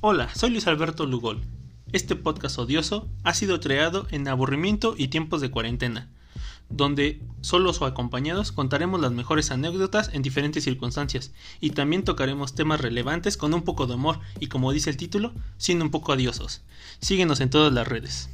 Hola, soy Luis Alberto Lugol. Este podcast odioso ha sido creado en aburrimiento y tiempos de cuarentena, donde solos o acompañados contaremos las mejores anécdotas en diferentes circunstancias y también tocaremos temas relevantes con un poco de humor y como dice el título, siendo un poco odiosos. Síguenos en todas las redes.